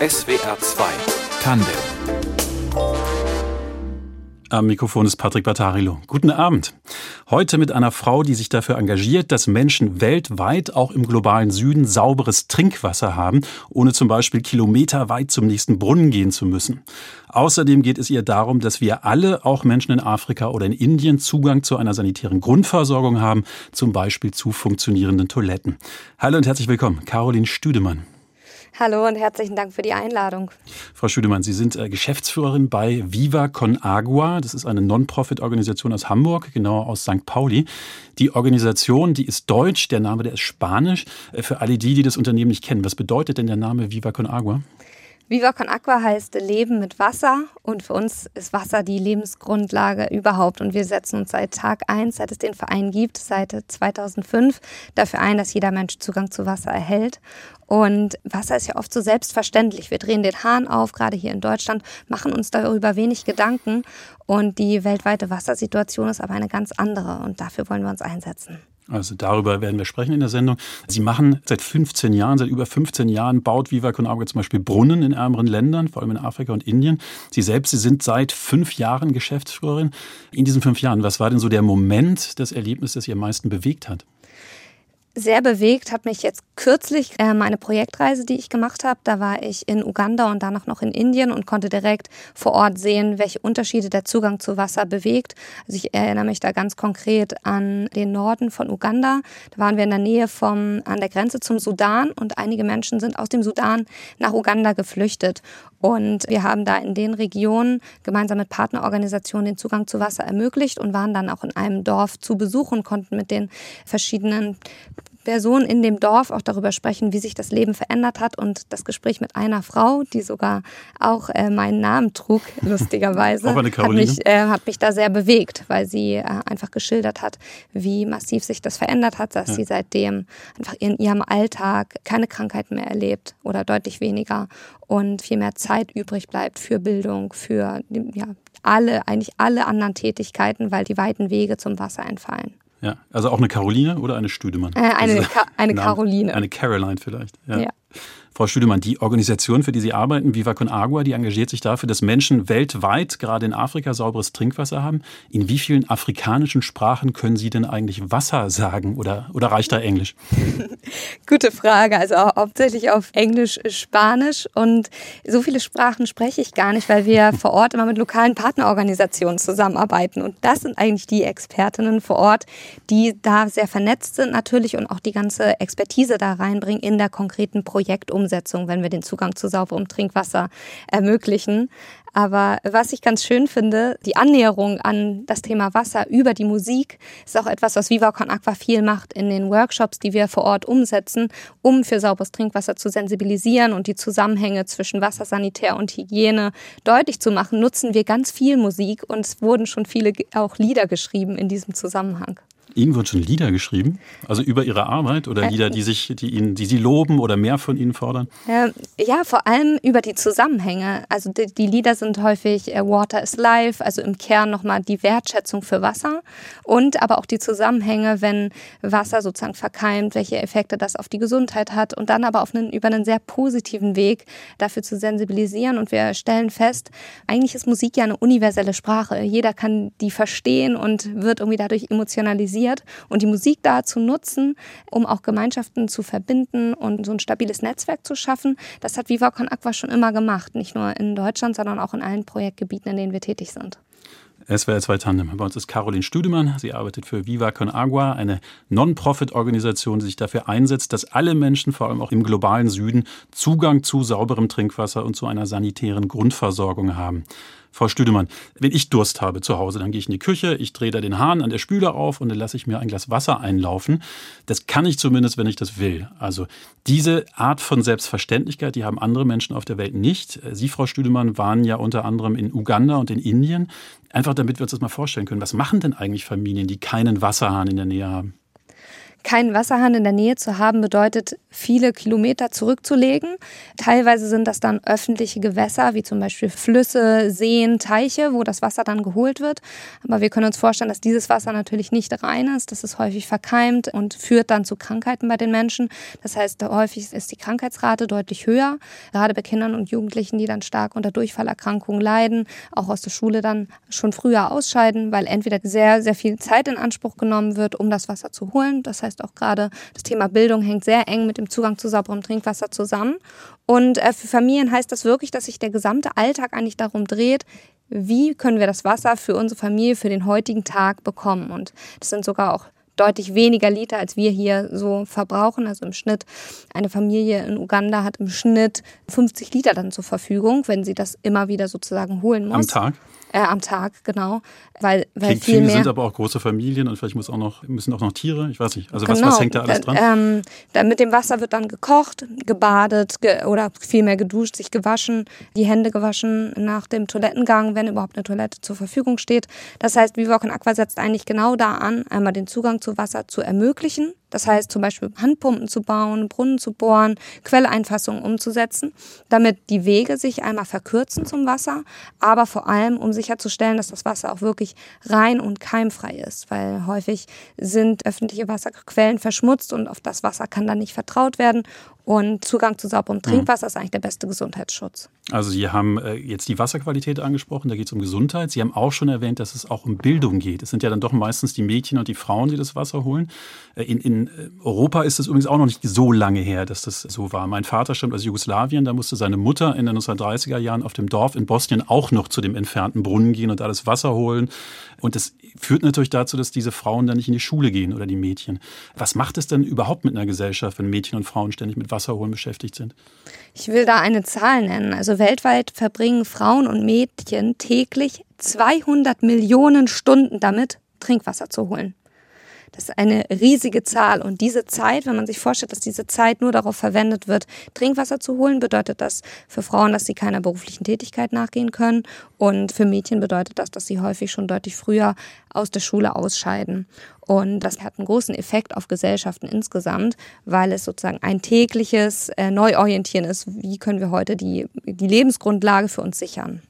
SWR 2 Tandem am Mikrofon ist Patrick Battarilo. Guten Abend. Heute mit einer Frau, die sich dafür engagiert, dass Menschen weltweit, auch im globalen Süden, sauberes Trinkwasser haben, ohne zum Beispiel kilometerweit zum nächsten Brunnen gehen zu müssen. Außerdem geht es ihr darum, dass wir alle, auch Menschen in Afrika oder in Indien, Zugang zu einer sanitären Grundversorgung haben, zum Beispiel zu funktionierenden Toiletten. Hallo und herzlich willkommen, Caroline Stüdemann. Hallo und herzlichen Dank für die Einladung. Frau Stüdemann, Sie sind äh, Geschäftsführerin bei Viva Con Agua. Das ist eine Non-Profit-Organisation aus Hamburg, genauer aus St. Pauli. Die Organisation, die ist deutsch, der Name, der ist spanisch. Äh, für alle die, die das Unternehmen nicht kennen, was bedeutet denn der Name Viva Con Agua? Viva Con Aqua heißt Leben mit Wasser und für uns ist Wasser die Lebensgrundlage überhaupt und wir setzen uns seit Tag eins, seit es den Verein gibt, seit 2005 dafür ein, dass jeder Mensch Zugang zu Wasser erhält und Wasser ist ja oft so selbstverständlich. Wir drehen den Hahn auf, gerade hier in Deutschland, machen uns darüber wenig Gedanken und die weltweite Wassersituation ist aber eine ganz andere und dafür wollen wir uns einsetzen. Also darüber werden wir sprechen in der Sendung. Sie machen seit 15 Jahren, seit über 15 Jahren, baut Viva Con Agua zum Beispiel Brunnen in ärmeren Ländern, vor allem in Afrika und Indien. Sie selbst, Sie sind seit fünf Jahren Geschäftsführerin. In diesen fünf Jahren, was war denn so der Moment, das Erlebnis, das Sie am meisten bewegt hat? Sehr bewegt hat mich jetzt kürzlich äh, meine Projektreise, die ich gemacht habe. Da war ich in Uganda und danach noch in Indien und konnte direkt vor Ort sehen, welche Unterschiede der Zugang zu Wasser bewegt. Also ich erinnere mich da ganz konkret an den Norden von Uganda. Da waren wir in der Nähe vom, an der Grenze zum Sudan und einige Menschen sind aus dem Sudan nach Uganda geflüchtet. Und wir haben da in den Regionen gemeinsam mit Partnerorganisationen den Zugang zu Wasser ermöglicht und waren dann auch in einem Dorf zu Besuch und konnten mit den verschiedenen Personen in dem Dorf auch darüber sprechen, wie sich das Leben verändert hat. Und das Gespräch mit einer Frau, die sogar auch äh, meinen Namen trug, lustigerweise, hat, mich, äh, hat mich da sehr bewegt, weil sie äh, einfach geschildert hat, wie massiv sich das verändert hat, dass ja. sie seitdem einfach in ihrem Alltag keine Krankheiten mehr erlebt oder deutlich weniger und viel mehr Zeit übrig bleibt für Bildung, für ja, alle, eigentlich alle anderen Tätigkeiten, weil die weiten Wege zum Wasser entfallen. Ja, also auch eine Caroline oder eine Stüdemann? Äh, eine, Ka eine Caroline. Eine Caroline vielleicht. Ja. ja. Frau Stüdemann, die Organisation, für die Sie arbeiten, Viva Con Agua, die engagiert sich dafür, dass Menschen weltweit, gerade in Afrika, sauberes Trinkwasser haben. In wie vielen afrikanischen Sprachen können Sie denn eigentlich Wasser sagen oder, oder reicht da Englisch? Gute Frage. Also hauptsächlich auf Englisch, Spanisch und so viele Sprachen spreche ich gar nicht, weil wir vor Ort immer mit lokalen Partnerorganisationen zusammenarbeiten. Und das sind eigentlich die Expertinnen vor Ort, die da sehr vernetzt sind natürlich und auch die ganze Expertise da reinbringen in der konkreten Projektumsetzung. Umsetzung, wenn wir den Zugang zu sauberem Trinkwasser ermöglichen. Aber was ich ganz schön finde, die Annäherung an das Thema Wasser über die Musik ist auch etwas, was Viva Con Aqua viel macht in den Workshops, die wir vor Ort umsetzen, um für sauberes Trinkwasser zu sensibilisieren und die Zusammenhänge zwischen Wassersanitär und Hygiene deutlich zu machen, nutzen wir ganz viel Musik und es wurden schon viele auch Lieder geschrieben in diesem Zusammenhang. Ihnen wurden schon Lieder geschrieben? Also über Ihre Arbeit oder äh, Lieder, die sich, die Ihnen, die Sie loben oder mehr von Ihnen fordern? ja, vor allem über die Zusammenhänge. Also die, die Lieder sind häufig äh, Water is Life, also im Kern nochmal die Wertschätzung für Wasser und aber auch die Zusammenhänge, wenn Wasser sozusagen verkeimt, welche Effekte das auf die Gesundheit hat und dann aber auf einen, über einen sehr positiven Weg dafür zu sensibilisieren. Und wir stellen fest, eigentlich ist Musik ja eine universelle Sprache. Jeder kann die verstehen und wird irgendwie dadurch emotionalisiert funktioniert und die Musik dazu nutzen, um auch Gemeinschaften zu verbinden und so ein stabiles Netzwerk zu schaffen. Das hat Viva Aqua schon immer gemacht, nicht nur in Deutschland, sondern auch in allen Projektgebieten, in denen wir tätig sind. SWR 2 Tandem. Bei uns ist Caroline Stüdemann. Sie arbeitet für Viva Con Agua, eine Non-Profit-Organisation, die sich dafür einsetzt, dass alle Menschen, vor allem auch im globalen Süden, Zugang zu sauberem Trinkwasser und zu einer sanitären Grundversorgung haben. Frau Stüdemann, wenn ich Durst habe zu Hause, dann gehe ich in die Küche, ich drehe da den Hahn an der Spüle auf und dann lasse ich mir ein Glas Wasser einlaufen. Das kann ich zumindest, wenn ich das will. Also diese Art von Selbstverständlichkeit, die haben andere Menschen auf der Welt nicht. Sie, Frau Stüdemann, waren ja unter anderem in Uganda und in Indien. Einfach damit wir uns das mal vorstellen können. Was machen denn eigentlich Familien, die keinen Wasserhahn in der Nähe haben? Keinen Wasserhahn in der Nähe zu haben, bedeutet, viele Kilometer zurückzulegen. Teilweise sind das dann öffentliche Gewässer, wie zum Beispiel Flüsse, Seen, Teiche, wo das Wasser dann geholt wird. Aber wir können uns vorstellen, dass dieses Wasser natürlich nicht rein ist. Das ist häufig verkeimt und führt dann zu Krankheiten bei den Menschen. Das heißt, häufig ist die Krankheitsrate deutlich höher, gerade bei Kindern und Jugendlichen, die dann stark unter Durchfallerkrankungen leiden, auch aus der Schule dann schon früher ausscheiden, weil entweder sehr, sehr viel Zeit in Anspruch genommen wird, um das Wasser zu holen. Das heißt auch gerade das Thema Bildung hängt sehr eng mit dem Zugang zu sauberem Trinkwasser zusammen. Und äh, für Familien heißt das wirklich, dass sich der gesamte Alltag eigentlich darum dreht, wie können wir das Wasser für unsere Familie für den heutigen Tag bekommen. Und das sind sogar auch deutlich weniger Liter, als wir hier so verbrauchen. Also im Schnitt, eine Familie in Uganda hat im Schnitt 50 Liter dann zur Verfügung, wenn sie das immer wieder sozusagen holen muss. Am Tag? Äh, am Tag, genau. Weil, weil Klingt viel viele mehr, sind aber auch große Familien und vielleicht muss auch noch, müssen auch noch Tiere, ich weiß nicht. Also was, Genau. was hängt da alles dran? Ähm, da mit dem Wasser wird dann gekocht, gebadet ge oder vielmehr geduscht, sich gewaschen, die Hände gewaschen nach dem Toilettengang, wenn überhaupt eine Toilette zur Verfügung steht. Das heißt, Vivoc in Aqua setzt eigentlich genau da an, einmal den Zugang zu Wasser zu ermöglichen. Das heißt zum Beispiel Handpumpen zu bauen, Brunnen zu bohren, Quelleinfassungen umzusetzen, damit die Wege sich einmal verkürzen zum Wasser, aber vor allem um sicherzustellen, dass das Wasser auch wirklich rein und keimfrei ist, weil häufig sind öffentliche Wasserquellen verschmutzt und auf das Wasser kann dann nicht vertraut werden. Und Zugang zu sauberem Trinkwasser ist eigentlich der beste Gesundheitsschutz. Also Sie haben äh, jetzt die Wasserqualität angesprochen, da geht es um Gesundheit. Sie haben auch schon erwähnt, dass es auch um Bildung geht. Es sind ja dann doch meistens die Mädchen und die Frauen, die das Wasser holen. Äh, In, in äh, Europa ist es übrigens auch noch nicht so lange her, dass das so war. Mein Vater stammt aus Jugoslawien, da musste seine Mutter in den 1930er Jahren auf dem Dorf in Bosnien auch noch zu dem entfernten Brunnen gehen und alles Wasser holen. Und das führt natürlich dazu, dass diese Frauen dann nicht in die Schule gehen oder die Mädchen. Was macht es denn überhaupt mit einer Gesellschaft, wenn Mädchen und Frauen ständig mit Wasser holen beschäftigt sind? Ich will da eine Zahl nennen. Also weltweit verbringen Frauen und Mädchen täglich 200 Millionen Stunden damit, Trinkwasser zu holen. Das ist eine riesige Zahl. Und diese Zeit, wenn man sich vorstellt, dass diese Zeit nur darauf verwendet wird, Trinkwasser zu holen, bedeutet das für Frauen, dass sie keiner beruflichen Tätigkeit nachgehen können. Und für Mädchen bedeutet das, dass sie häufig schon deutlich früher aus der Schule ausscheiden. Und das hat einen großen Effekt auf Gesellschaften insgesamt, weil es sozusagen ein tägliches äh, Neuorientieren ist. Wie können wir heute die, die Lebensgrundlage für uns sichern?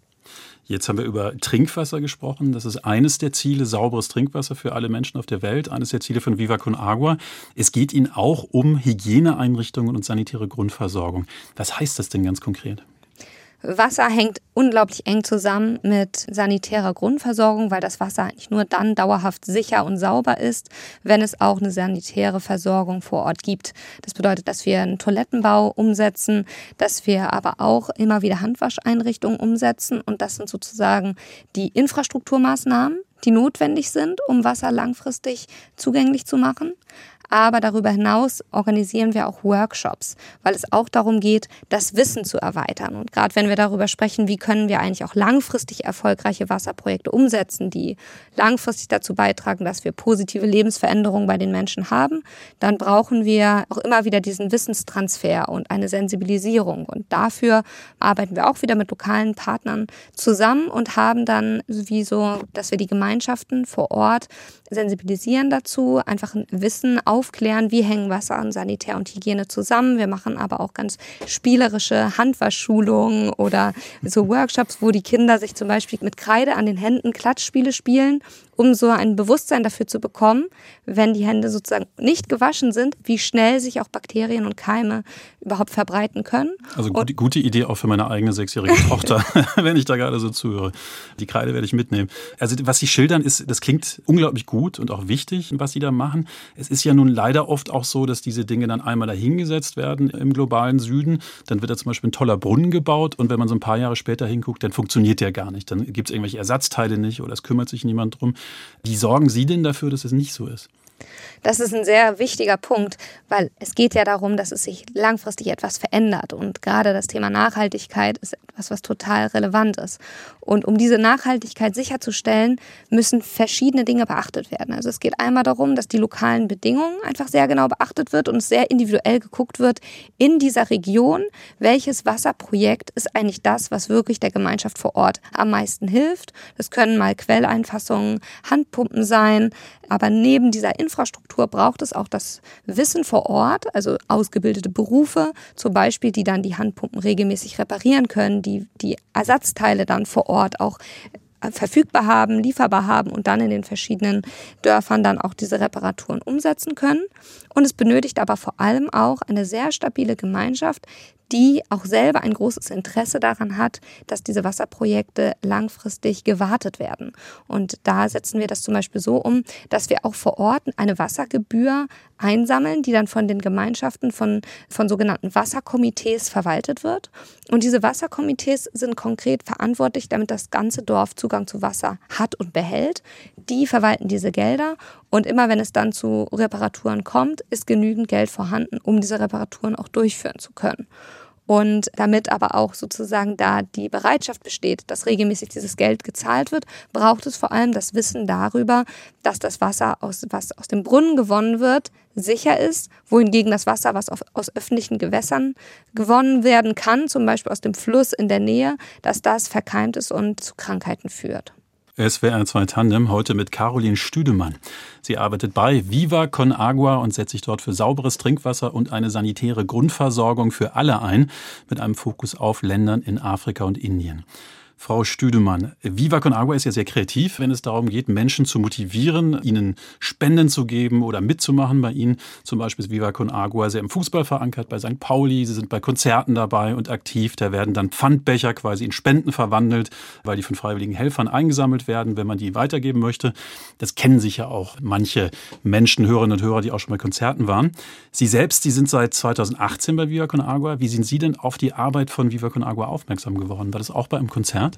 Jetzt haben wir über Trinkwasser gesprochen. Das ist eines der Ziele, sauberes Trinkwasser für alle Menschen auf der Welt. Eines der Ziele von Viva Con Agua. Es geht Ihnen auch um Hygieneeinrichtungen und sanitäre Grundversorgung. Was heißt das denn ganz konkret? Wasser hängt unglaublich eng zusammen mit sanitärer Grundversorgung, weil das Wasser eigentlich nur dann dauerhaft sicher und sauber ist, wenn es auch eine sanitäre Versorgung vor Ort gibt. Das bedeutet, dass wir einen Toilettenbau umsetzen, dass wir aber auch immer wieder Handwascheinrichtungen umsetzen und das sind sozusagen die Infrastrukturmaßnahmen, die notwendig sind, um Wasser langfristig zugänglich zu machen. Aber darüber hinaus organisieren wir auch Workshops, weil es auch darum geht, das Wissen zu erweitern. Und gerade wenn wir darüber sprechen, wie können wir eigentlich auch langfristig erfolgreiche Wasserprojekte umsetzen, die langfristig dazu beitragen, dass wir positive Lebensveränderungen bei den Menschen haben, dann brauchen wir auch immer wieder diesen Wissenstransfer und eine Sensibilisierung. Und dafür arbeiten wir auch wieder mit lokalen Partnern zusammen und haben dann wie so, dass wir die Gemeinschaften vor Ort sensibilisieren dazu, einfach ein Wissen aufklären, wie hängen Wasser und Sanitär und Hygiene zusammen. Wir machen aber auch ganz spielerische Handwaschschulungen oder so Workshops, wo die Kinder sich zum Beispiel mit Kreide an den Händen Klatschspiele spielen, um so ein Bewusstsein dafür zu bekommen, wenn die Hände sozusagen nicht gewaschen sind, wie schnell sich auch Bakterien und Keime überhaupt verbreiten können. Also gute, gute Idee auch für meine eigene sechsjährige Tochter, wenn ich da gerade so zuhöre. Die Kreide werde ich mitnehmen. Also was Sie schildern, ist, das klingt unglaublich gut und auch wichtig, was Sie da machen. Es ist ja nun leider oft auch so, dass diese Dinge dann einmal dahingesetzt werden im globalen Süden. Dann wird da zum Beispiel ein toller Brunnen gebaut und wenn man so ein paar Jahre später hinguckt, dann funktioniert der gar nicht. Dann gibt es irgendwelche Ersatzteile nicht oder es kümmert sich niemand drum. Wie sorgen Sie denn dafür, dass es nicht so ist? Das ist ein sehr wichtiger Punkt, weil es geht ja darum, dass es sich langfristig etwas verändert. Und gerade das Thema Nachhaltigkeit ist etwas, was total relevant ist. Und um diese Nachhaltigkeit sicherzustellen, müssen verschiedene Dinge beachtet werden. Also es geht einmal darum, dass die lokalen Bedingungen einfach sehr genau beachtet wird und sehr individuell geguckt wird in dieser Region, welches Wasserprojekt ist eigentlich das, was wirklich der Gemeinschaft vor Ort am meisten hilft. Das können mal Quelleinfassungen, Handpumpen sein, aber neben dieser Infrastruktur braucht es auch das Wissen vor Ort, also ausgebildete Berufe, zum Beispiel, die dann die Handpumpen regelmäßig reparieren können, die die Ersatzteile dann vor Ort auch verfügbar haben, lieferbar haben und dann in den verschiedenen Dörfern dann auch diese Reparaturen umsetzen können. Und es benötigt aber vor allem auch eine sehr stabile Gemeinschaft, die auch selber ein großes Interesse daran hat, dass diese Wasserprojekte langfristig gewartet werden. Und da setzen wir das zum Beispiel so um, dass wir auch vor Ort eine Wassergebühr einsammeln, die dann von den Gemeinschaften von, von sogenannten Wasserkomitees verwaltet wird. Und diese Wasserkomitees sind konkret verantwortlich, damit das ganze Dorf Zugang zu Wasser hat und behält. Die verwalten diese Gelder und immer wenn es dann zu Reparaturen kommt, ist genügend Geld vorhanden, um diese Reparaturen auch durchführen zu können. Und damit aber auch sozusagen da die Bereitschaft besteht, dass regelmäßig dieses Geld gezahlt wird, braucht es vor allem das Wissen darüber, dass das Wasser, aus, was aus dem Brunnen gewonnen wird, sicher ist, wohingegen das Wasser, was auf, aus öffentlichen Gewässern gewonnen werden kann, zum Beispiel aus dem Fluss in der Nähe, dass das verkeimt ist und zu Krankheiten führt. SWR 2 Tandem heute mit Caroline Stüdemann. Sie arbeitet bei Viva Con Agua und setzt sich dort für sauberes Trinkwasser und eine sanitäre Grundversorgung für alle ein, mit einem Fokus auf Ländern in Afrika und Indien. Frau Stüdemann, Viva Con Agua ist ja sehr kreativ, wenn es darum geht, Menschen zu motivieren, ihnen Spenden zu geben oder mitzumachen bei ihnen. Zum Beispiel ist Viva Con Agua sehr im Fußball verankert, bei St. Pauli. Sie sind bei Konzerten dabei und aktiv. Da werden dann Pfandbecher quasi in Spenden verwandelt, weil die von freiwilligen Helfern eingesammelt werden, wenn man die weitergeben möchte. Das kennen sich ja auch manche Menschen, Hörerinnen und Hörer, die auch schon bei Konzerten waren. Sie selbst, Sie sind seit 2018 bei Viva Con Agua. Wie sind Sie denn auf die Arbeit von Viva Con Agua aufmerksam geworden? War das auch bei einem Konzert? Art?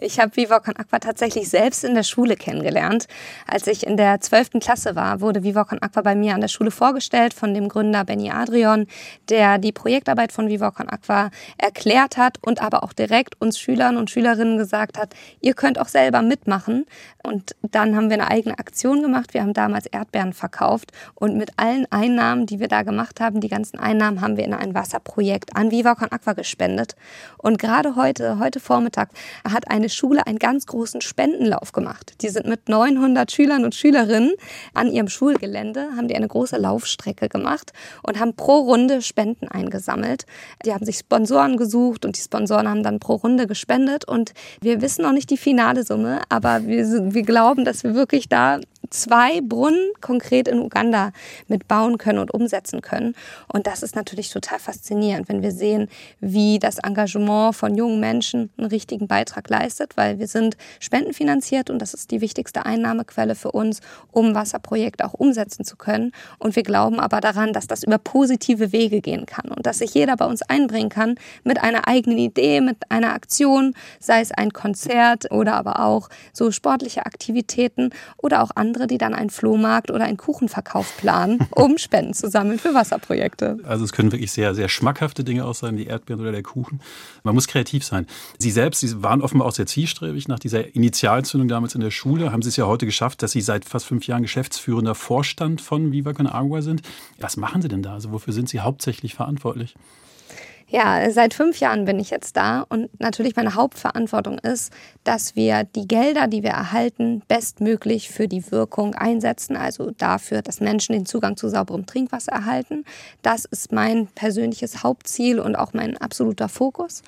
Ich habe Viva Con Aqua tatsächlich selbst in der Schule kennengelernt. Als ich in der 12. Klasse war, wurde Viva Con Aqua bei mir an der Schule vorgestellt von dem Gründer Benny Adrian, der die Projektarbeit von Viva Con Aqua erklärt hat und aber auch direkt uns Schülern und Schülerinnen gesagt hat, ihr könnt auch selber mitmachen. Und dann haben wir eine eigene Aktion gemacht. Wir haben damals Erdbeeren verkauft und mit allen Einnahmen, die wir da gemacht haben, die ganzen Einnahmen haben wir in ein Wasserprojekt an Viva Con Aqua gespendet. Und gerade heute, heute Vormittag, hat eine Schule einen ganz großen Spendenlauf gemacht. Die sind mit 900 Schülern und Schülerinnen an ihrem Schulgelände, haben die eine große Laufstrecke gemacht und haben pro Runde Spenden eingesammelt. Die haben sich Sponsoren gesucht und die Sponsoren haben dann pro Runde gespendet und wir wissen noch nicht die finale Summe, aber wir, wir glauben, dass wir wirklich da zwei Brunnen konkret in Uganda mitbauen können und umsetzen können. Und das ist natürlich total faszinierend, wenn wir sehen, wie das Engagement von jungen Menschen einen richtigen Beitrag leistet, weil wir sind spendenfinanziert und das ist die wichtigste Einnahmequelle für uns, um Wasserprojekte auch umsetzen zu können. Und wir glauben aber daran, dass das über positive Wege gehen kann und dass sich jeder bei uns einbringen kann mit einer eigenen Idee, mit einer Aktion, sei es ein Konzert oder aber auch so sportliche Aktivitäten oder auch andere andere, die dann einen Flohmarkt oder einen Kuchenverkauf planen, um Spenden zu sammeln für Wasserprojekte. Also es können wirklich sehr, sehr schmackhafte Dinge auch sein, die Erdbeeren oder der Kuchen. Man muss kreativ sein. Sie selbst, Sie waren offenbar auch sehr zielstrebig nach dieser Initialzündung damals in der Schule. Haben Sie es ja heute geschafft, dass Sie seit fast fünf Jahren geschäftsführender Vorstand von Viva Con Agua sind. Was machen Sie denn da? Also wofür sind Sie hauptsächlich verantwortlich? Ja, seit fünf Jahren bin ich jetzt da und natürlich meine Hauptverantwortung ist, dass wir die Gelder, die wir erhalten, bestmöglich für die Wirkung einsetzen, also dafür, dass Menschen den Zugang zu sauberem Trinkwasser erhalten. Das ist mein persönliches Hauptziel und auch mein absoluter Fokus.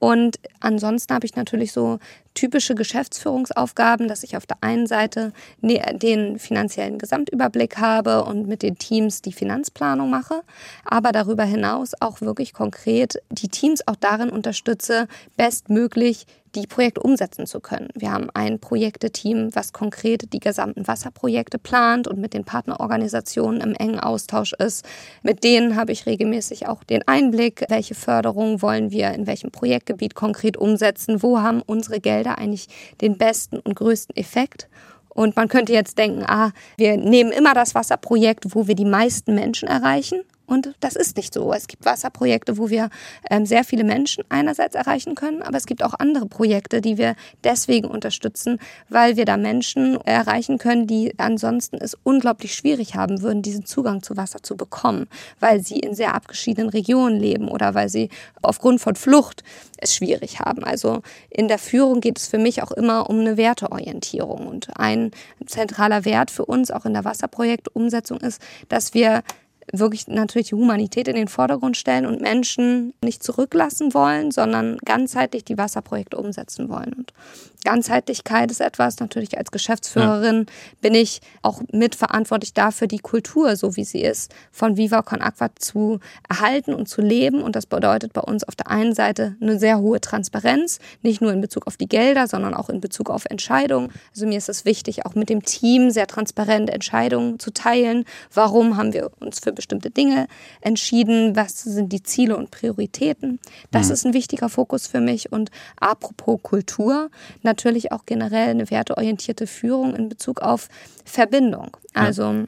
Und ansonsten habe ich natürlich so typische Geschäftsführungsaufgaben, dass ich auf der einen Seite ne, den finanziellen Gesamtüberblick habe und mit den Teams die Finanzplanung mache, aber darüber hinaus auch wirklich konkret die Teams auch darin unterstütze, bestmöglich die Projekte umsetzen zu können. Wir haben ein Projekteteam, was konkret die gesamten Wasserprojekte plant und mit den Partnerorganisationen im engen Austausch ist. Mit denen habe ich regelmäßig auch den Einblick, welche Förderung wollen wir in welchem Projektgebiet konkret umsetzen, wo haben unsere Gelder eigentlich den besten und größten Effekt. Und man könnte jetzt denken, ah, wir nehmen immer das Wasserprojekt, wo wir die meisten Menschen erreichen Und das ist nicht so. Es gibt Wasserprojekte, wo wir ähm, sehr viele Menschen einerseits erreichen können, aber es gibt auch andere Projekte, die wir deswegen unterstützen, weil wir da Menschen erreichen können, die ansonsten es unglaublich schwierig haben würden, diesen Zugang zu Wasser zu bekommen, weil sie in sehr abgeschiedenen Regionen leben oder weil sie aufgrund von Flucht es schwierig haben. Also in der Führung geht es für mich auch immer um eine Werteorientierung. Und ein zentraler Wert für uns auch in der Wasserprojektumsetzung ist, dass wir wirklich natürlich die Humanität in den Vordergrund stellen und Menschen nicht zurücklassen wollen, sondern ganzheitlich die Wasserprojekte umsetzen wollen. Und Ganzheitlichkeit ist etwas, natürlich als Geschäftsführerin ja. bin ich auch mitverantwortlich dafür, die Kultur, so wie sie ist, von Viva Con Aqua zu erhalten und zu leben. Und das bedeutet bei uns auf der einen Seite eine sehr hohe Transparenz, nicht nur in Bezug auf die Gelder, sondern auch in Bezug auf Entscheidungen. Also mir ist es wichtig, auch mit dem Team sehr transparent Entscheidungen zu teilen. Warum haben wir uns für bestimmte Dinge entschieden? Was sind die Ziele und Prioritäten? Das mhm. ist ein wichtiger Fokus für mich. Und apropos Kultur, natürlich auch generell eine werteorientierte Führung in Bezug auf Verbindung. Also ja.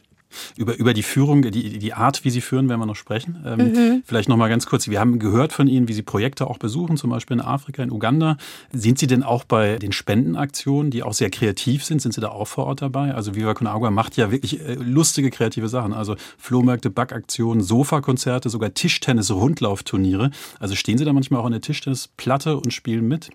Über, über die Führung, die, die Art, wie Sie führen, werden wir noch sprechen. Ähm, mhm. Vielleicht noch mal ganz kurz. Wir haben gehört von Ihnen, wie Sie Projekte auch besuchen, zum Beispiel in Afrika, in Uganda. Sind Sie denn auch bei den Spendenaktionen, die auch sehr kreativ sind, sind Sie da auch vor Ort dabei? Also Viva Con Agua macht ja wirklich äh, lustige, kreative Sachen. Also Flohmärkte, Backaktionen, Sofakonzerte, sogar Tischtennis-Rundlaufturniere. Also stehen Sie da manchmal auch an der Tischtennisplatte und spielen mit?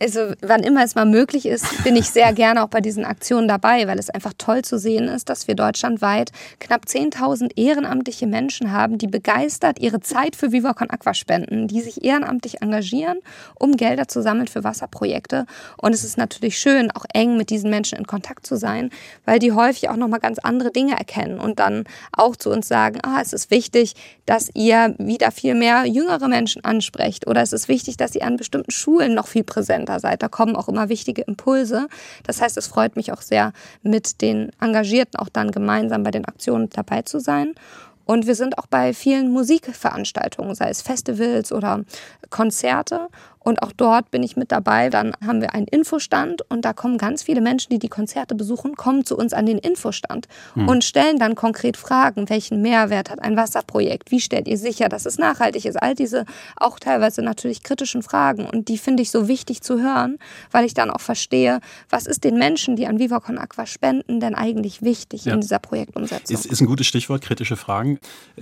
Also wann immer es mal möglich ist, bin ich sehr gerne auch bei diesen Aktionen dabei, weil es einfach toll zu sehen ist, dass wir deutschlandweit knapp 10.000 ehrenamtliche Menschen haben, die begeistert ihre Zeit für Viva Con Aqua spenden, die sich ehrenamtlich engagieren, um Gelder zu sammeln für Wasserprojekte. Und es ist natürlich schön, auch eng mit diesen Menschen in Kontakt zu sein, weil die häufig auch nochmal ganz andere Dinge erkennen und dann auch zu uns sagen, ah, es ist wichtig, dass ihr wieder viel mehr jüngere Menschen ansprecht oder es ist wichtig, dass ihr an bestimmten Schulen noch viel präsenter Center seid. Da kommen auch immer wichtige Impulse. Das heißt, es freut mich auch sehr, mit den Engagierten auch dann gemeinsam bei den Aktionen dabei zu sein. Und wir sind auch bei vielen Musikveranstaltungen, sei es Festivals oder Konzerte. Und auch dort bin ich mit dabei. Dann haben wir einen Infostand und da kommen ganz viele Menschen, die die Konzerte besuchen, kommen zu uns an den Infostand mhm. und stellen dann konkret Fragen, welchen Mehrwert hat ein Wasserprojekt? Wie stellt ihr sicher, dass es nachhaltig ist? All diese auch teilweise natürlich kritischen Fragen und die finde ich so wichtig zu hören, weil ich dann auch verstehe, was ist den Menschen, die an Viva Con Aqua spenden, denn eigentlich wichtig ja. in dieser Projektumsetzung? Ist, ist ein gutes Stichwort, kritische Fragen.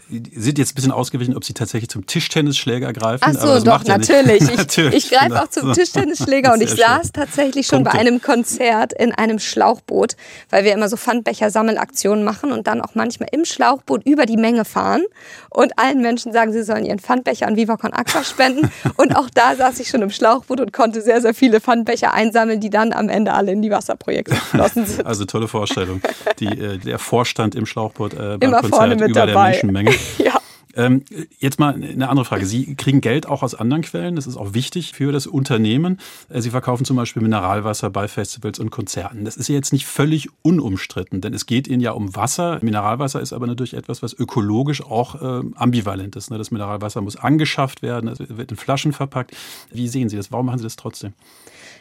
Sie sind jetzt ein bisschen ausgewichen, ob Sie tatsächlich zum Tischtennisschläger greifen. Ach so, doch, natürlich. Ja natürlich. Ich greife auch zum Tischtennisschläger und ich saß tatsächlich schon Punkte. bei einem Konzert in einem Schlauchboot, weil wir immer so Pfandbecher-Sammelaktionen machen und dann auch manchmal im Schlauchboot über die Menge fahren und allen Menschen sagen, sie sollen ihren Pfandbecher an Viva Con Aqua spenden. und auch da saß ich schon im Schlauchboot und konnte sehr, sehr viele Pfandbecher einsammeln, die dann am Ende alle in die Wasserprojekte geflossen sind. Also tolle Vorstellung. Die, äh, der Vorstand im Schlauchboot äh, beim Immer Konzert vorne mit über dabei. der Menschenmenge. ja. Ähm, jetzt mal eine andere Frage. Sie kriegen Geld auch aus anderen Quellen. Das ist auch wichtig für das Unternehmen. Äh, Sie verkaufen zum Beispiel Mineralwasser bei Festivals und Konzerten. Das ist ja jetzt nicht völlig unumstritten, denn es geht Ihnen ja um Wasser. Mineralwasser ist aber natürlich etwas, was ökologisch auch äh, ambivalent ist. Ne? Das Mineralwasser muss angeschafft werden, es wird in Flaschen verpackt. Wie sehen Sie das? Warum machen Sie das trotzdem?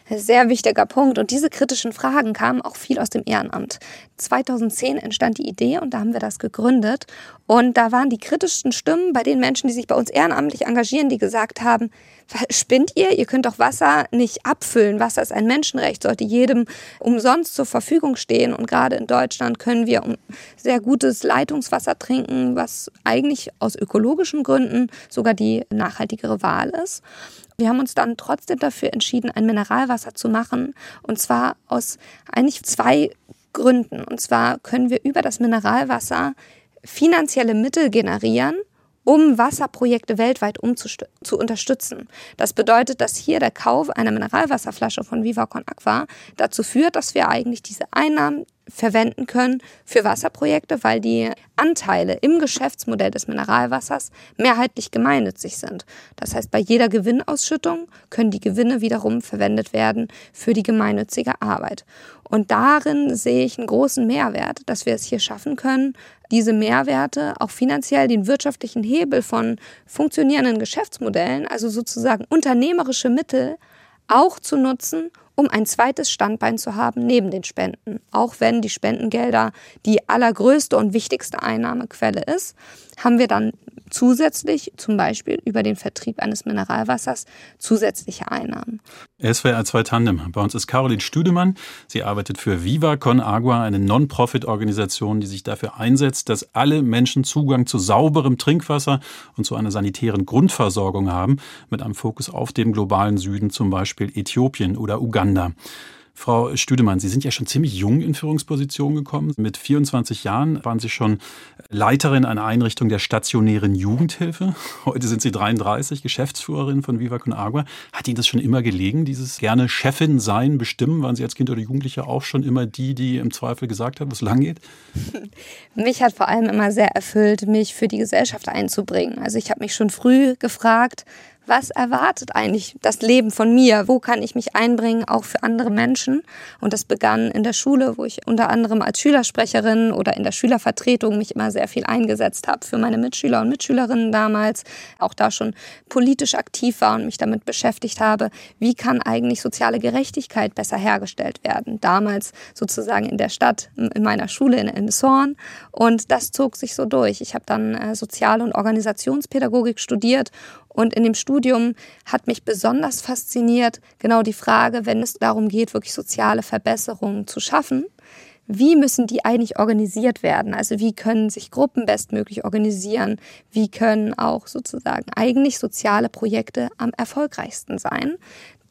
Sehr wichtiger Punkt. Und diese kritischen Fragen kamen auch viel aus dem Ehrenamt. 2010 entstand die Idee und da haben wir das gegründet. Und da waren die kritischsten Stimmen bei den Menschen, die sich bei uns ehrenamtlich engagieren, die gesagt haben, spinnt ihr? Ihr könnt doch Wasser nicht abfüllen. Wasser ist ein Menschenrecht, sollte jedem umsonst zur Verfügung stehen. Und gerade in Deutschland können wir sehr gutes Leitungswasser trinken, was eigentlich aus ökologischen Gründen sogar die nachhaltigere Wahl ist. Wir haben uns dann trotzdem dafür entschieden, ein Mineralwasser zu machen. Und zwar aus eigentlich zwei Gründen. Und zwar können wir über das Mineralwasser finanzielle Mittel generieren, um Wasserprojekte weltweit zu unterstützen. Das bedeutet, dass hier der Kauf einer Mineralwasserflasche von Viva Con Aqua dazu führt, dass wir eigentlich diese Einnahmen verwenden können für Wasserprojekte, weil die Anteile im Geschäftsmodell des Mineralwassers mehrheitlich gemeinnützig sind. Das heißt, bei jeder Gewinnausschüttung können die Gewinne wiederum verwendet werden für die gemeinnützige Arbeit. Und darin sehe ich einen großen Mehrwert, dass wir es hier schaffen können, diese Mehrwerte auch finanziell den wirtschaftlichen Hebel von funktionierenden Geschäftsmodellen, also sozusagen unternehmerische Mittel, auch zu nutzen, um ein zweites Standbein zu haben neben den Spenden. Auch wenn die Spendengelder die allergrößte und wichtigste Einnahmequelle ist, haben wir dann zusätzlich zum Beispiel über den Vertrieb eines Mineralwassers zusätzliche Einnahmen. SWR 2 Tandem. Bei uns ist Caroline Stüdemann. Sie arbeitet für Viva Con Agua, eine Non-Profit-Organisation, die sich dafür einsetzt, dass alle Menschen Zugang zu sauberem Trinkwasser und zu einer sanitären Grundversorgung haben, mit einem Fokus auf dem globalen Süden, zum Beispiel Äthiopien oder Uganda. Frau Stüdemann, Sie sind ja schon ziemlich jung in Führungspositionen gekommen. Mit 24 Jahren waren Sie schon Leiterin einer Einrichtung der stationären Jugendhilfe. Heute sind Sie 33, Geschäftsführerin von Viva Con Agua. Hat Ihnen das schon immer gelegen, dieses gerne Chefin sein, bestimmen? Waren Sie als Kind oder Jugendliche auch schon immer die, die im Zweifel gesagt haben, wo es lang geht? Mich hat vor allem immer sehr erfüllt, mich für die Gesellschaft einzubringen. Also ich habe mich schon früh gefragt, was erwartet eigentlich das Leben von mir? Wo kann ich mich einbringen, auch für andere Menschen? Und das begann in der Schule, wo ich unter anderem als Schülersprecherin oder in der Schülervertretung mich immer sehr viel eingesetzt habe für meine Mitschüler und Mitschülerinnen damals, auch da schon politisch aktiv war und mich damit beschäftigt habe, wie kann eigentlich soziale Gerechtigkeit besser hergestellt werden? Damals sozusagen in der Stadt, in meiner Schule in Elmshorn. Und das zog sich so durch. Ich habe dann äh, Sozial- und Organisationspädagogik studiert und in dem Studium hat mich besonders fasziniert genau die Frage, wenn es darum geht, wirklich soziale Verbesserungen zu schaffen, wie müssen die eigentlich organisiert werden? Also wie können sich Gruppen bestmöglich organisieren? Wie können auch sozusagen eigentlich soziale Projekte am erfolgreichsten sein?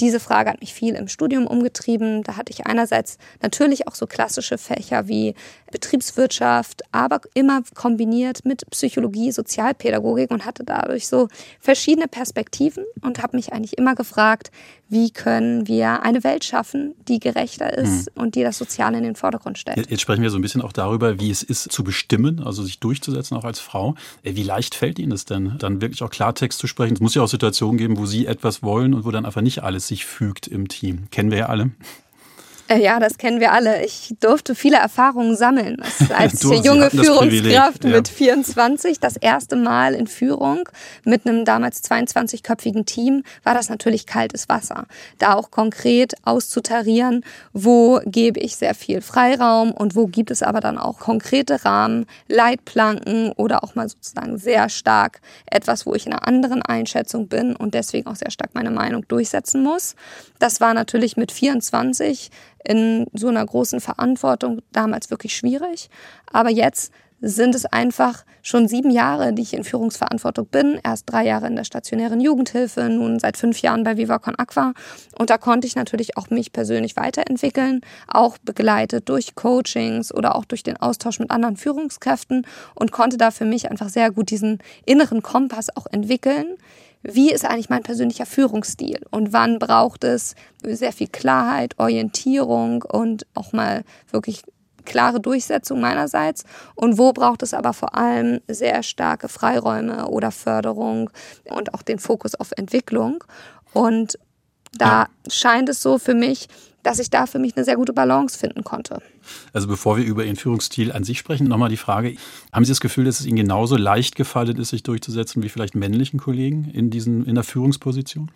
Diese Frage hat mich viel im Studium umgetrieben. Da hatte ich einerseits natürlich auch so klassische Fächer wie Betriebswirtschaft, aber immer kombiniert mit Psychologie, Sozialpädagogik und hatte dadurch so verschiedene Perspektiven und habe mich eigentlich immer gefragt, wie können wir eine Welt schaffen, die gerechter ist mhm. und die das Soziale in den Vordergrund stellt. Jetzt sprechen wir so ein bisschen auch darüber, wie es ist zu bestimmen, also sich durchzusetzen, auch als Frau. Äh, wie leicht fällt Ihnen es denn, dann wirklich auch Klartext zu sprechen? Es muss ja auch Situationen geben, wo Sie etwas wollen und wo dann einfach nicht alles sich fügt im Team. Kennen wir ja alle. Äh, ja, das kennen wir alle. Ich durfte viele Erfahrungen sammeln. Als junge Führungskraft ja. mit 24, das erste Mal in Führung mit einem damals 22-köpfigen Team, war das natürlich kaltes Wasser. Da auch konkret auszutarieren, wo gebe ich sehr viel Freiraum und wo gibt es aber dann auch konkrete Rahmen, Leitplanken oder auch mal sozusagen sehr stark etwas, wo ich in einer anderen Einschätzung bin und deswegen auch sehr stark meine Meinung durchsetzen muss. Das war natürlich mit 24 in so einer großen Verantwortung damals wirklich schwierig. Aber jetzt sind es einfach schon sieben Jahre, die ich in Führungsverantwortung bin. Erst drei Jahre in der stationären Jugendhilfe, nun seit fünf Jahren bei Viva Con Aqua. Und da konnte ich natürlich auch mich persönlich weiterentwickeln, auch begleitet durch Coachings oder auch durch den Austausch mit anderen Führungskräften und konnte da für mich einfach sehr gut diesen inneren Kompass auch entwickeln wie ist eigentlich mein persönlicher Führungsstil? Und wann braucht es sehr viel Klarheit, Orientierung und auch mal wirklich klare Durchsetzung meinerseits? Und wo braucht es aber vor allem sehr starke Freiräume oder Förderung und auch den Fokus auf Entwicklung. Und da scheint es so für mich, dass ich da für mich eine sehr gute Balance finden konnte. Also bevor wir über Ihren Führungsstil an sich sprechen, nochmal die Frage, haben Sie das Gefühl, dass es Ihnen genauso leicht gefallen ist, sich durchzusetzen wie vielleicht männlichen Kollegen in, diesen, in der Führungsposition?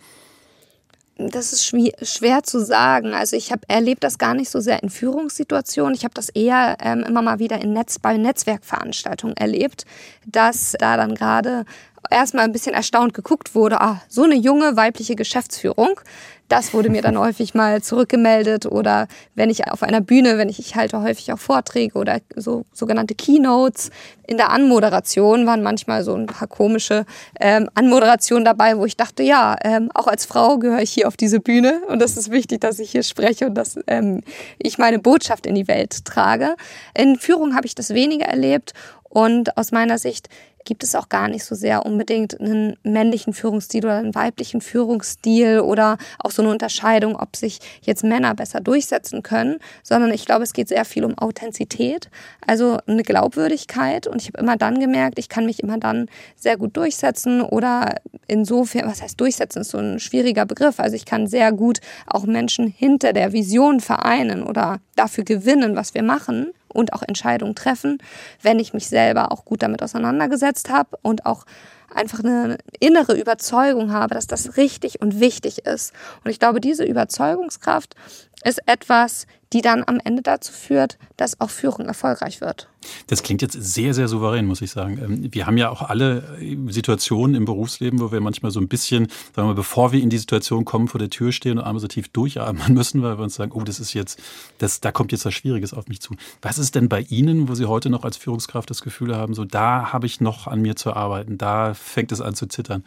Das ist schwer zu sagen. Also ich habe erlebt das gar nicht so sehr in Führungssituationen. Ich habe das eher ähm, immer mal wieder in Netz, bei Netzwerkveranstaltungen erlebt, dass da dann gerade erstmal ein bisschen erstaunt geguckt wurde, ah, so eine junge weibliche Geschäftsführung. Das wurde mir dann häufig mal zurückgemeldet oder wenn ich auf einer Bühne, wenn ich, ich halte häufig auch Vorträge oder so sogenannte Keynotes. In der Anmoderation waren manchmal so ein paar komische ähm, Anmoderationen dabei, wo ich dachte, ja, ähm, auch als Frau gehöre ich hier auf diese Bühne und das ist wichtig, dass ich hier spreche und dass ähm, ich meine Botschaft in die Welt trage. In Führung habe ich das weniger erlebt und aus meiner Sicht gibt es auch gar nicht so sehr unbedingt einen männlichen Führungsstil oder einen weiblichen Führungsstil oder auch so eine Unterscheidung, ob sich jetzt Männer besser durchsetzen können, sondern ich glaube, es geht sehr viel um Authentizität, also eine Glaubwürdigkeit. Und ich habe immer dann gemerkt, ich kann mich immer dann sehr gut durchsetzen oder insofern, was heißt durchsetzen, ist so ein schwieriger Begriff. Also ich kann sehr gut auch Menschen hinter der Vision vereinen oder dafür gewinnen, was wir machen und auch Entscheidungen treffen, wenn ich mich selber auch gut damit auseinandergesetzt habe und auch einfach eine innere Überzeugung habe, dass das richtig und wichtig ist. Und ich glaube, diese Überzeugungskraft ist etwas, die dann am Ende dazu führt, dass auch Führung erfolgreich wird. Das klingt jetzt sehr, sehr souverän, muss ich sagen. Ähm, wir haben ja auch alle äh, Situationen im Berufsleben, wo wir manchmal so ein bisschen, sagen wir mal, bevor wir in die Situation kommen, vor der Tür stehen und einmal so tief durchatmen müssen, weil wir uns sagen, oh, das ist jetzt, das, da kommt jetzt was Schwieriges auf mich zu. Was ist denn bei Ihnen, wo Sie heute noch als Führungskraft das Gefühl haben, so da habe ich noch an mir zu arbeiten, da fängt es an zu zittern?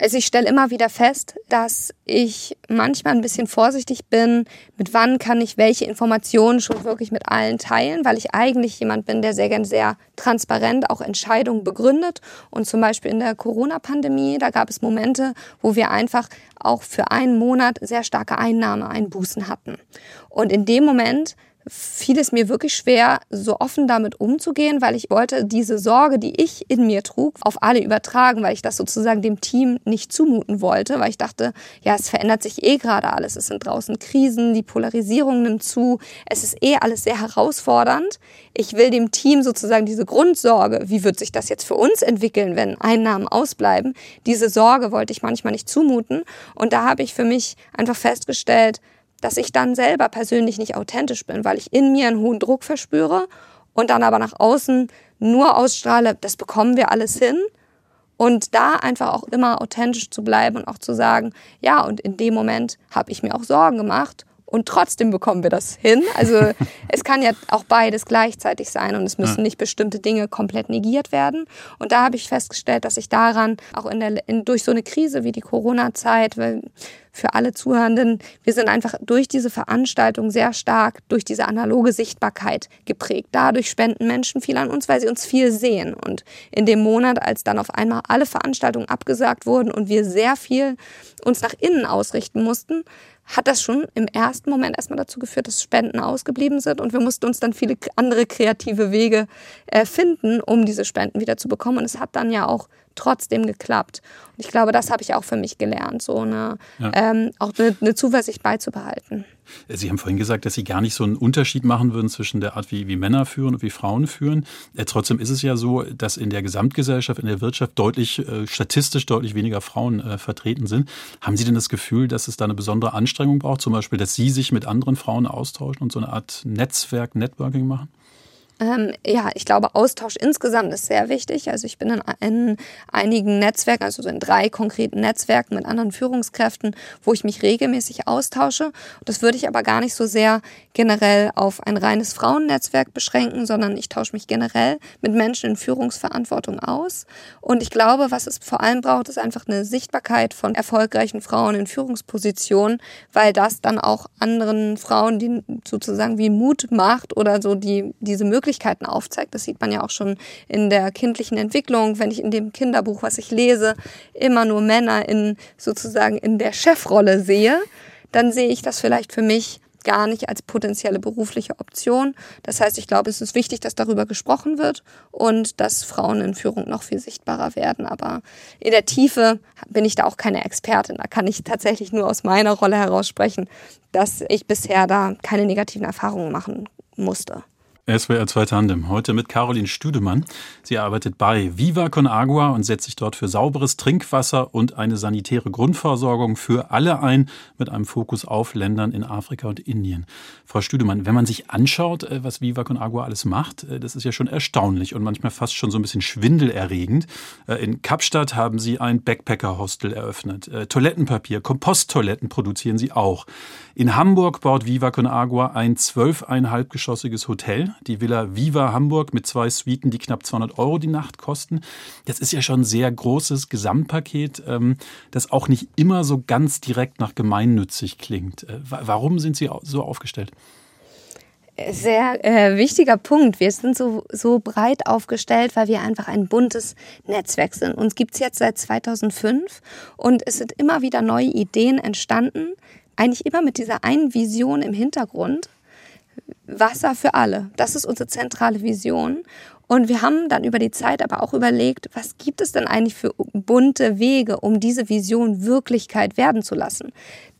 Also ich stelle immer wieder fest, dass ich manchmal ein bisschen vorsichtig bin, mit wann kann ich welche Informationen schon wirklich mit allen teilen, weil ich eigentlich jemand bin, der sehr gern sehr transparent auch Entscheidungen begründet. Und zum Beispiel in der Corona-Pandemie, da gab es Momente, wo wir einfach auch für einen Monat sehr starke Einnahmeeinbußen hatten. Und in dem Moment fiel es mir wirklich schwer, so offen damit umzugehen, weil ich wollte diese Sorge, die ich in mir trug, auf alle übertragen, weil ich das sozusagen dem Team nicht zumuten wollte, weil ich dachte, ja, es verändert sich eh gerade alles. Es sind draußen Krisen, die Polarisierung nimmt zu, es ist eh alles sehr herausfordernd. Ich will dem Team sozusagen diese Grundsorge, wie wird sich das jetzt für uns entwickeln, wenn Einnahmen ausbleiben, diese Sorge wollte ich manchmal nicht zumuten. Und da habe ich für mich einfach festgestellt, dass ich dann selber persönlich nicht authentisch bin, weil ich in mir einen hohen Druck verspüre und dann aber nach außen nur ausstrahle, das bekommen wir alles hin. Und da einfach auch immer authentisch zu bleiben und auch zu sagen, ja, und in dem Moment habe ich mir auch Sorgen gemacht und trotzdem bekommen wir das hin. Also es kann ja auch beides gleichzeitig sein und es müssen nicht bestimmte Dinge komplett negiert werden. Und da habe ich festgestellt, dass ich daran auch in der, in, durch so eine Krise wie die Corona-Zeit, weil für alle Zuhörenden, wir sind einfach durch diese Veranstaltung sehr stark durch diese analoge Sichtbarkeit geprägt. Dadurch spenden Menschen viel an uns, weil sie uns viel sehen. Und in dem Monat, als dann auf einmal alle Veranstaltungen abgesagt wurden und wir sehr viel uns nach innen ausrichten mussten, hat das schon im ersten Moment erstmal dazu geführt, dass Spenden ausgeblieben sind und wir mussten uns dann viele andere kreative Wege äh, finden, um diese Spenden wieder zu bekommen. Und es hat dann ja auch trotzdem geklappt. Und ich glaube, das habe ich auch für mich gelernt, so eine, ja. ähm, auch eine, eine, Zuversicht beizubehalten. Sie haben vorhin gesagt, dass Sie gar nicht so einen Unterschied machen würden zwischen der Art, wie, wie Männer führen und wie Frauen führen. Äh, trotzdem ist es ja so, dass in der Gesamtgesellschaft, in der Wirtschaft deutlich, äh, statistisch deutlich weniger Frauen äh, vertreten sind. Haben Sie denn das Gefühl, dass es da eine besondere Anstrengung braucht? Zum Beispiel, dass Sie sich mit anderen Frauen austauschen und so eine Art Netzwerk, Networking machen? Ähm, ja, ich glaube, Austausch insgesamt ist sehr wichtig. Also ich bin in, in, einigen Netzwerken, also so in drei konkreten Netzwerken mit anderen Führungskräften, wo ich mich regelmäßig austausche. Das würde ich aber gar nicht so sehr generell auf ein reines Frauennetzwerk beschränken, sondern ich tausche mich generell mit Menschen in Führungsverantwortung aus. Und ich glaube, was es vor allem braucht, ist einfach eine Sichtbarkeit von erfolgreichen Frauen in Führungspositionen, weil das dann auch anderen Frauen, die sozusagen wie Mut macht oder so die diese Möglichkeit Möglichkeiten aufzeigt. Das sieht man ja auch schon in der kindlichen Entwicklung, wenn ich in dem Kinderbuch, was ich lese, immer nur Männer in sozusagen in der Chefrolle sehe, dann sehe ich das vielleicht für mich gar nicht als potenzielle berufliche Option. Das heißt, ich glaube, es ist wichtig, dass darüber gesprochen wird und dass Frauen in Führung noch viel sichtbarer werden. Aber in der Tiefe bin ich da auch keine Expertin. Da kann ich tatsächlich nur aus meiner Rolle heraus sprechen, dass ich bisher da keine negativen Erfahrungen machen musste. SWR 2 Tandem. Heute mit Caroline Stüdemann. Sie arbeitet bei Viva Con Agua und setzt sich dort für sauberes Trinkwasser und eine sanitäre Grundversorgung für alle ein, mit einem Fokus auf Ländern in Afrika und Indien. Frau Stüdemann, wenn man sich anschaut, äh, was Viva Con Agua alles macht, äh, das ist ja schon erstaunlich und manchmal fast schon so ein bisschen schwindelerregend. Äh, in Kapstadt haben Sie ein Backpacker-Hostel eröffnet. Toilettenpapier, Komposttoiletten produzieren Sie auch. In Hamburg baut Viva Con Agua ein zwölfeinhalbgeschossiges Hotel die Villa Viva Hamburg mit zwei Suiten, die knapp 200 Euro die Nacht kosten. Das ist ja schon ein sehr großes Gesamtpaket, ähm, das auch nicht immer so ganz direkt nach gemeinnützig klingt. Äh, warum sind Sie so aufgestellt? Sehr äh, wichtiger Punkt. Wir sind so, so breit aufgestellt, weil wir einfach ein buntes Netzwerk sind. Uns gibt es jetzt seit 2005 und es sind immer wieder neue Ideen entstanden. Eigentlich immer mit dieser einen Vision im Hintergrund. Wasser für alle. Das ist unsere zentrale Vision. Und wir haben dann über die Zeit aber auch überlegt, was gibt es denn eigentlich für bunte Wege, um diese Vision Wirklichkeit werden zu lassen?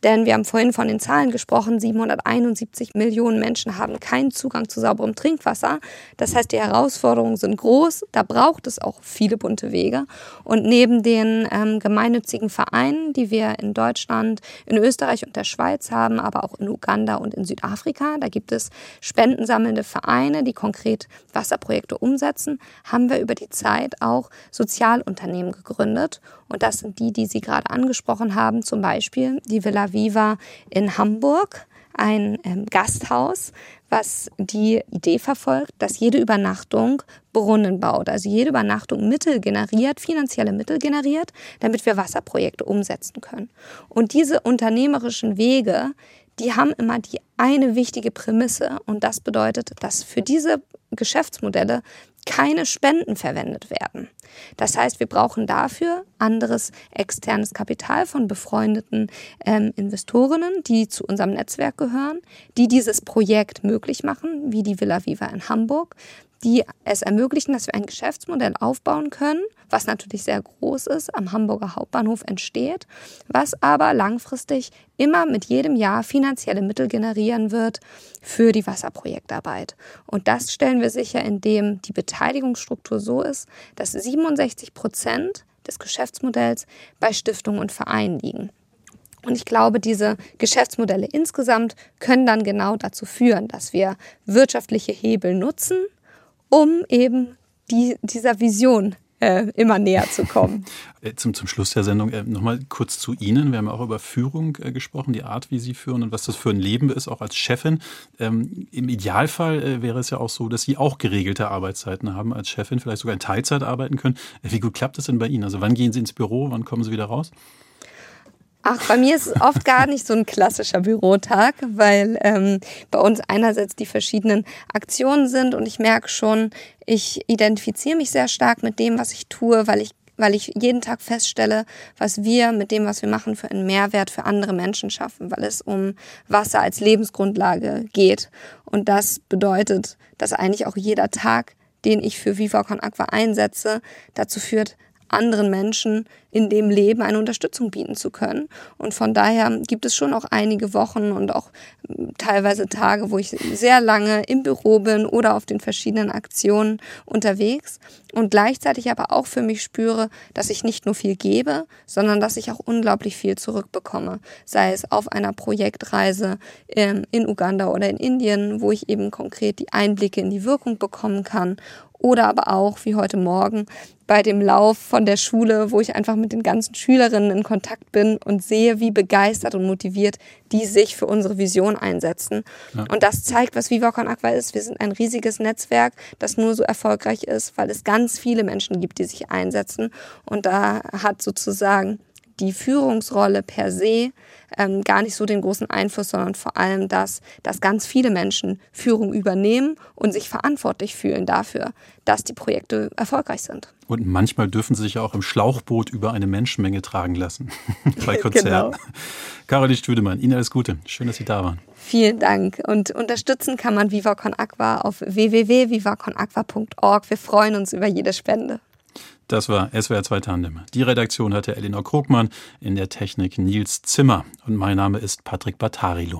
Denn wir haben vorhin von den Zahlen gesprochen, 771 Millionen Menschen haben keinen Zugang zu sauberem Trinkwasser. Das heißt, die Herausforderungen sind groß, da braucht es auch viele bunte Wege. Und neben den ähm, gemeinnützigen Vereinen, die wir in Deutschland, in Österreich und der Schweiz haben, aber auch in Uganda und in Südafrika, da gibt es spendensammelnde Vereine, die konkret Wasserprojekte umsetzen, haben wir über die Zeit auch Sozialunternehmen gegründet. Und das sind die, die Sie gerade angesprochen haben, zum Beispiel die Villa Viva in Hamburg, ein ähm, Gasthaus, was die Idee verfolgt, dass jede Übernachtung Brunnen baut, also jede Übernachtung Mittel generiert, finanzielle Mittel generiert, damit wir Wasserprojekte umsetzen können. Und diese unternehmerischen Wege, die haben immer die eine wichtige Prämisse und das bedeutet, dass für diese Geschäftsmodelle keine Spenden verwendet werden. Das heißt, wir brauchen dafür anderes externes Kapital von befreundeten ähm, Investorinnen, die zu unserem Netzwerk gehören, die dieses Projekt möglich machen, wie die Villa Viva in Hamburg, die es ermöglichen, dass wir ein Geschäftsmodell aufbauen können, was natürlich sehr groß ist, am Hamburger Hauptbahnhof entsteht, was aber langfristig immer mit jedem Jahr finanzielle Mittel generieren wird für die Wasserprojektarbeit. Und das stellen wir sicher, indem die Beteiligungsstruktur so ist, dass 67 Prozent des Geschäftsmodells bei Stiftungen und Vereinen liegen. Und ich glaube, diese Geschäftsmodelle insgesamt können dann genau dazu führen, dass wir wirtschaftliche Hebel nutzen, um eben die, dieser Vision äh, immer näher zu kommen. Äh, zum, zum Schluss der Sendung äh, nochmal kurz zu Ihnen. Wir haben auch über Führung äh, gesprochen, die Art, wie Sie führen und was das für ein Leben ist, auch als Chefin. Ähm, Im Idealfall äh, wäre es ja auch so, dass Sie auch geregelte Arbeitszeiten haben als Chefin, vielleicht sogar in Teilzeit arbeiten können. Äh, wie gut klappt das denn bei Ihnen? Also wann gehen Sie ins Büro, wann kommen Sie wieder raus? Ach, bei mir ist es oft gar nicht so ein klassischer Bürotag, weil ähm, bei uns einerseits die verschiedenen Aktionen sind und ich merke schon, ich identifiziere mich sehr stark mit dem, was ich tue, weil ich weil ich jeden Tag feststelle, was wir mit dem, was wir machen, für einen Mehrwert für andere Menschen schaffen, weil es um Wasser als Lebensgrundlage geht. Und das bedeutet, dass eigentlich auch jeder Tag, den ich für Viva Con Aqua einsetze, dazu führt, anderen Menschen in dem Leben eine Unterstützung bieten zu können. Und von daher gibt es schon auch einige Wochen und auch hm, teilweise Tage, wo ich sehr lange im Büro bin oder auf den verschiedenen Aktionen unterwegs und gleichzeitig aber auch für mich spüre, dass ich nicht nur viel gebe, sondern dass ich auch unglaublich viel zurückbekomme. Sei es auf einer Projektreise ähm, in Uganda oder in Indien, wo ich eben konkret die Einblicke in die Wirkung bekommen kann oder aber auch, wie heute Morgen, bei dem Lauf von der Schule, wo ich einfach mit den ganzen Schülerinnen in Kontakt bin und sehe, wie begeistert und motiviert die sich für unsere Vision einsetzen. Ja. Und das zeigt, was Viva Con Aqua ist. Wir sind ein riesiges Netzwerk, das nur so erfolgreich ist, weil es ganz viele Menschen gibt, die sich einsetzen. Und da hat sozusagen die Führungsrolle per se ähm, gar nicht so den großen Einfluss, sondern vor allem das, dass ganz viele Menschen Führung übernehmen und sich verantwortlich fühlen dafür, dass die Projekte erfolgreich sind. Und manchmal dürfen sie sich auch im Schlauchboot über eine Menschenmenge tragen lassen bei Konzerten. genau. Caroline Stüdemann, Ihnen alles Gute. Schön, dass Sie da waren. Vielen Dank. Und unterstützen kann man Viva Con Aqua auf www.vivaconaqua.org. Wir freuen uns über jede Spende. Das war SWR 2 Tandem. Die Redaktion hatte Elinor Krugmann, in der Technik Nils Zimmer. Und mein Name ist Patrick Battarilo.